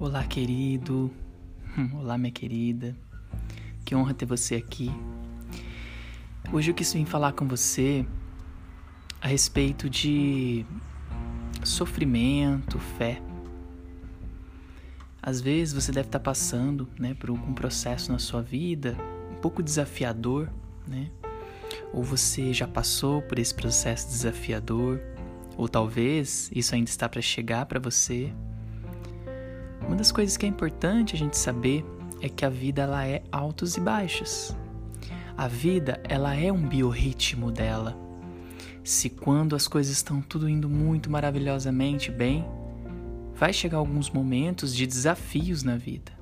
Olá, querido. Olá, minha querida. Que honra ter você aqui. Hoje eu quis vir falar com você a respeito de sofrimento, fé. Às vezes você deve estar passando, né, por algum processo na sua vida um pouco desafiador, né? Ou você já passou por esse processo desafiador, ou talvez isso ainda está para chegar para você. Uma das coisas que é importante a gente saber é que a vida ela é altos e baixos. A vida ela é um biorritmo dela. Se quando as coisas estão tudo indo muito maravilhosamente bem, vai chegar alguns momentos de desafios na vida.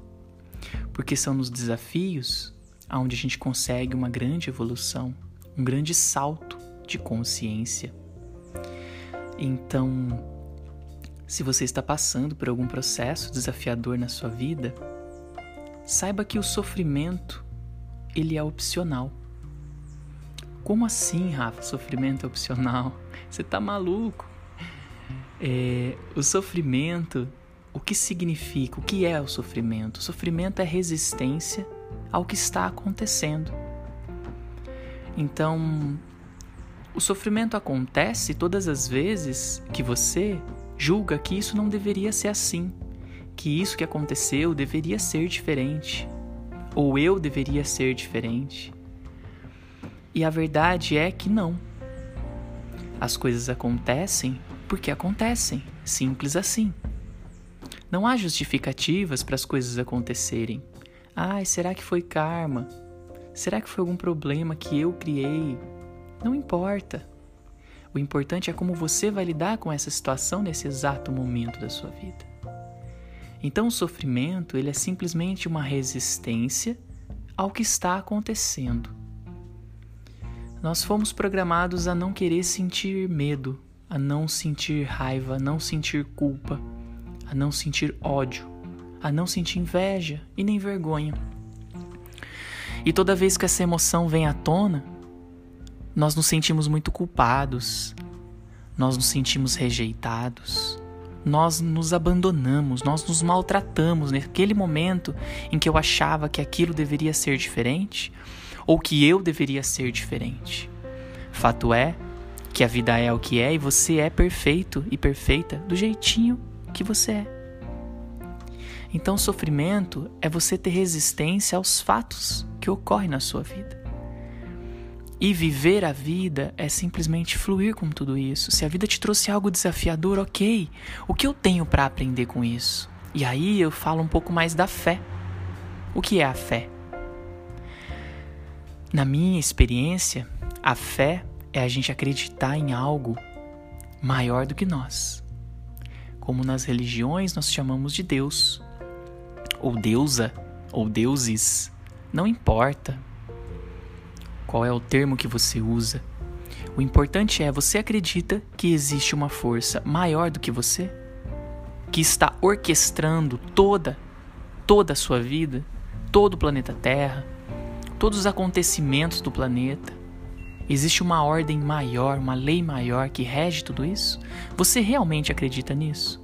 Porque são nos desafios onde a gente consegue uma grande evolução, um grande salto de consciência. Então, se você está passando por algum processo desafiador na sua vida, saiba que o sofrimento ele é opcional. Como assim, Rafa? Sofrimento é opcional? Você tá maluco? É, o sofrimento, o que significa? O que é o sofrimento? O sofrimento é resistência ao que está acontecendo. Então, o sofrimento acontece todas as vezes que você julga que isso não deveria ser assim, que isso que aconteceu deveria ser diferente, ou eu deveria ser diferente. E a verdade é que não. As coisas acontecem porque acontecem, simples assim. Não há justificativas para as coisas acontecerem. Ai, será que foi karma? Será que foi algum problema que eu criei? Não importa. O importante é como você vai lidar com essa situação nesse exato momento da sua vida. Então o sofrimento, ele é simplesmente uma resistência ao que está acontecendo. Nós fomos programados a não querer sentir medo, a não sentir raiva, a não sentir culpa, a não sentir ódio, a não sentir inveja e nem vergonha. E toda vez que essa emoção vem à tona, nós nos sentimos muito culpados, nós nos sentimos rejeitados, nós nos abandonamos, nós nos maltratamos naquele momento em que eu achava que aquilo deveria ser diferente ou que eu deveria ser diferente. Fato é que a vida é o que é e você é perfeito e perfeita do jeitinho que você é. Então, sofrimento é você ter resistência aos fatos que ocorrem na sua vida. E viver a vida é simplesmente fluir com tudo isso. Se a vida te trouxe algo desafiador, ok. O que eu tenho para aprender com isso? E aí eu falo um pouco mais da fé. O que é a fé? Na minha experiência, a fé é a gente acreditar em algo maior do que nós. Como nas religiões nós chamamos de Deus, ou deusa, ou deuses, não importa qual é o termo que você usa. O importante é você acredita que existe uma força maior do que você, que está orquestrando toda, toda a sua vida, todo o planeta Terra, todos os acontecimentos do planeta. Existe uma ordem maior, uma lei maior que rege tudo isso? Você realmente acredita nisso?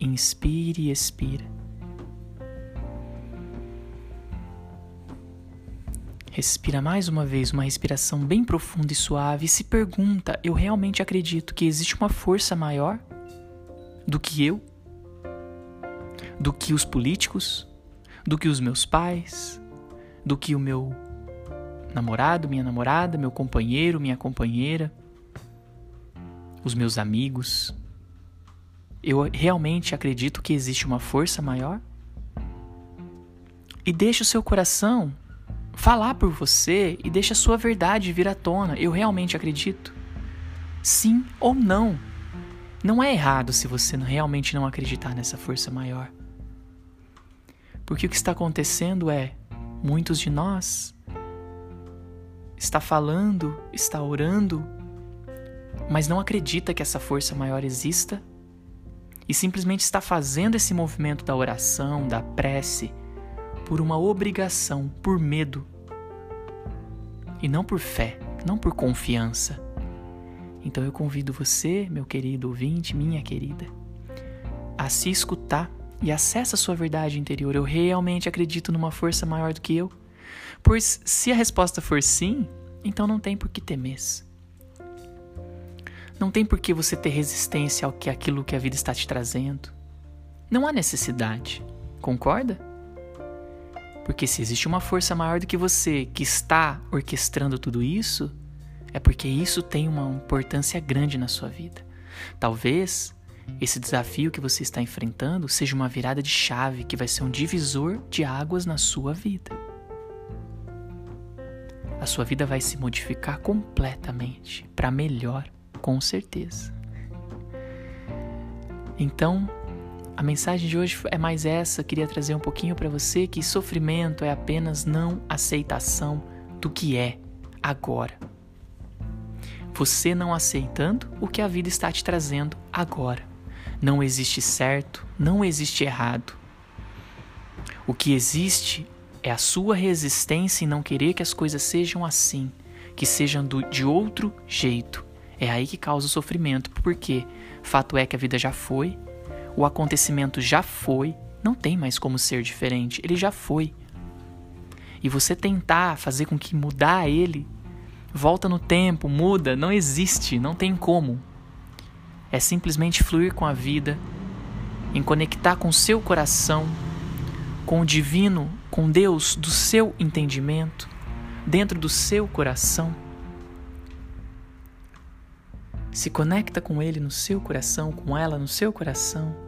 Inspire e expira. Respira mais uma vez uma respiração bem profunda e suave e se pergunta: eu realmente acredito que existe uma força maior do que eu? Do que os políticos? Do que os meus pais? Do que o meu namorado, minha namorada, meu companheiro, minha companheira? Os meus amigos? Eu realmente acredito que existe uma força maior? E deixe o seu coração falar por você e deixa a sua verdade vir à tona. Eu realmente acredito. Sim ou não. Não é errado se você realmente não acreditar nessa força maior. Porque o que está acontecendo é muitos de nós está falando, está orando, mas não acredita que essa força maior exista e simplesmente está fazendo esse movimento da oração, da prece, por uma obrigação, por medo. E não por fé, não por confiança. Então eu convido você, meu querido ouvinte, minha querida, a se escutar e acessa a sua verdade interior. Eu realmente acredito numa força maior do que eu? Pois se a resposta for sim, então não tem por que temer. Não tem por que você ter resistência ao que aquilo que a vida está te trazendo. Não há necessidade. Concorda? Porque se existe uma força maior do que você que está orquestrando tudo isso, é porque isso tem uma importância grande na sua vida. Talvez esse desafio que você está enfrentando seja uma virada de chave que vai ser um divisor de águas na sua vida. A sua vida vai se modificar completamente para melhor com certeza. Então, a mensagem de hoje é mais essa, queria trazer um pouquinho para você que sofrimento é apenas não aceitação do que é agora. Você não aceitando o que a vida está te trazendo agora. Não existe certo, não existe errado. O que existe é a sua resistência em não querer que as coisas sejam assim, que sejam do, de outro jeito. É aí que causa o sofrimento, porque fato é que a vida já foi, o acontecimento já foi, não tem mais como ser diferente, ele já foi. E você tentar fazer com que mudar ele, volta no tempo, muda, não existe, não tem como. É simplesmente fluir com a vida, em conectar com seu coração, com o divino, com Deus do seu entendimento, dentro do seu coração se conecta com ele no seu coração, com ela no seu coração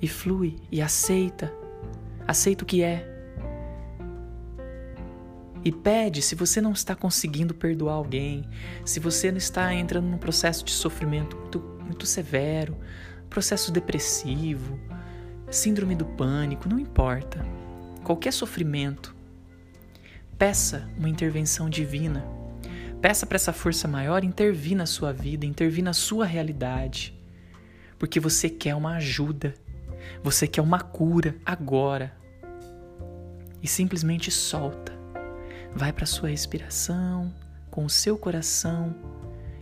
e flui e aceita. Aceita o que é. E pede se você não está conseguindo perdoar alguém, se você não está entrando num processo de sofrimento muito, muito severo, processo depressivo, síndrome do pânico, não importa. Qualquer sofrimento, peça uma intervenção divina Peça para essa força maior intervir na sua vida, intervir na sua realidade. Porque você quer uma ajuda, você quer uma cura agora. E simplesmente solta. Vai para sua respiração, com o seu coração.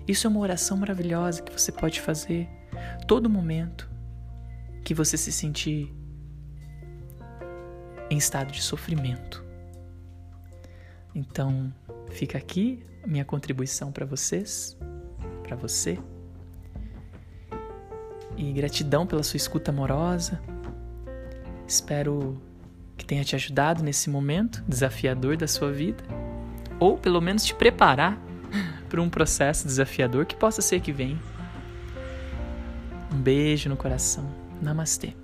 Isso é uma oração maravilhosa que você pode fazer todo momento que você se sentir em estado de sofrimento. Então, fica aqui minha contribuição para vocês, para você. E gratidão pela sua escuta amorosa. Espero que tenha te ajudado nesse momento desafiador da sua vida, ou pelo menos te preparar para um processo desafiador que possa ser que venha. Um beijo no coração. Namastê.